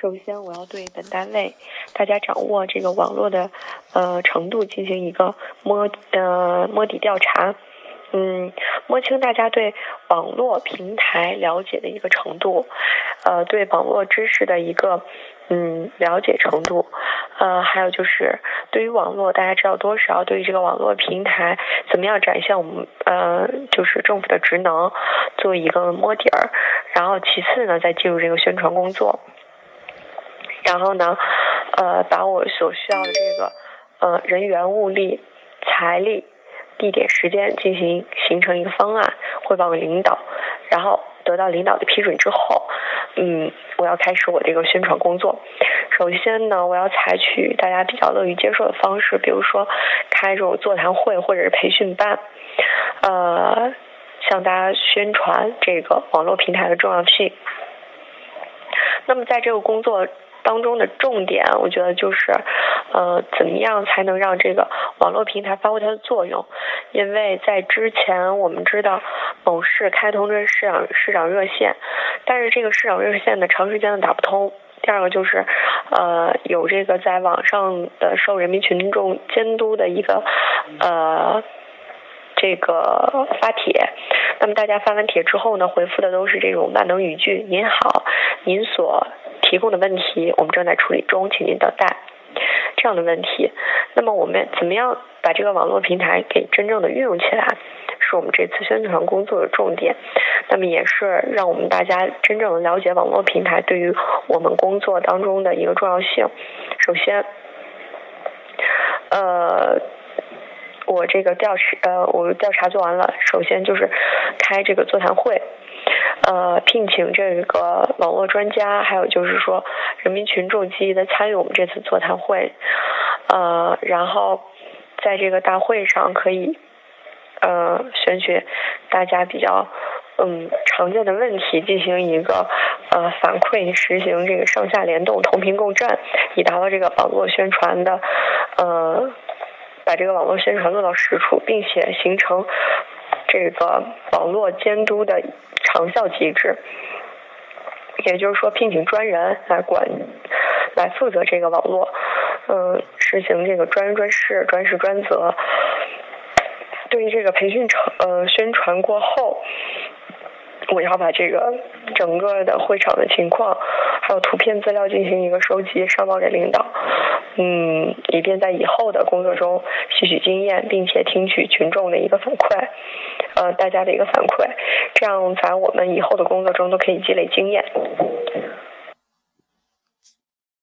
首先，我要对本单位大家掌握这个网络的呃程度进行一个摸呃摸底调查，嗯，摸清大家对网络平台了解的一个程度，呃，对网络知识的一个嗯了解程度，呃，还有就是对于网络大家知道多少，对于这个网络平台怎么样展现我们呃就是政府的职能，做一个摸底儿，然后其次呢，再进入这个宣传工作。然后呢，呃，把我所需要的这个呃人员、物力、财力、地点、时间进行形成一个方案，汇报给领导，然后得到领导的批准之后，嗯，我要开始我这个宣传工作。首先呢，我要采取大家比较乐于接受的方式，比如说开这种座谈会或者是培训班，呃，向大家宣传这个网络平台的重要性。那么在这个工作。当中的重点，我觉得就是，呃，怎么样才能让这个网络平台发挥它的作用？因为在之前，我们知道某市开通这市长市长热线，但是这个市长热线呢，长时间的打不通。第二个就是，呃，有这个在网上的受人民群众监督的一个，呃，这个发帖。那么大家发完帖之后呢，回复的都是这种万能语句：“您好，您所。”提供的问题我们正在处理中，请您等待。这样的问题，那么我们怎么样把这个网络平台给真正的运用起来，是我们这次宣传工作的重点。那么也是让我们大家真正了解网络平台对于我们工作当中的一个重要性。首先，呃，我这个调查，呃，我调查做完了，首先就是开这个座谈会。呃，聘请这个网络专家，还有就是说人民群众积极的参与我们这次座谈会，呃，然后在这个大会上可以呃选取大家比较嗯常见的问题进行一个呃反馈，实行这个上下联动、同频共振，以达到这个网络宣传的呃把这个网络宣传落到实处，并且形成。这个网络监督的长效机制，也就是说，聘请专人来管、来负责这个网络，嗯，实行这个专人专事、专事专责。对于这个培训成呃宣传过后，我要把这个整个的会场的情况，还有图片资料进行一个收集，上报给领导，嗯，以便在以后的工作中吸取经验，并且听取群众的一个反馈。呃，大家的一个反馈，这样在我们以后的工作中都可以积累经验。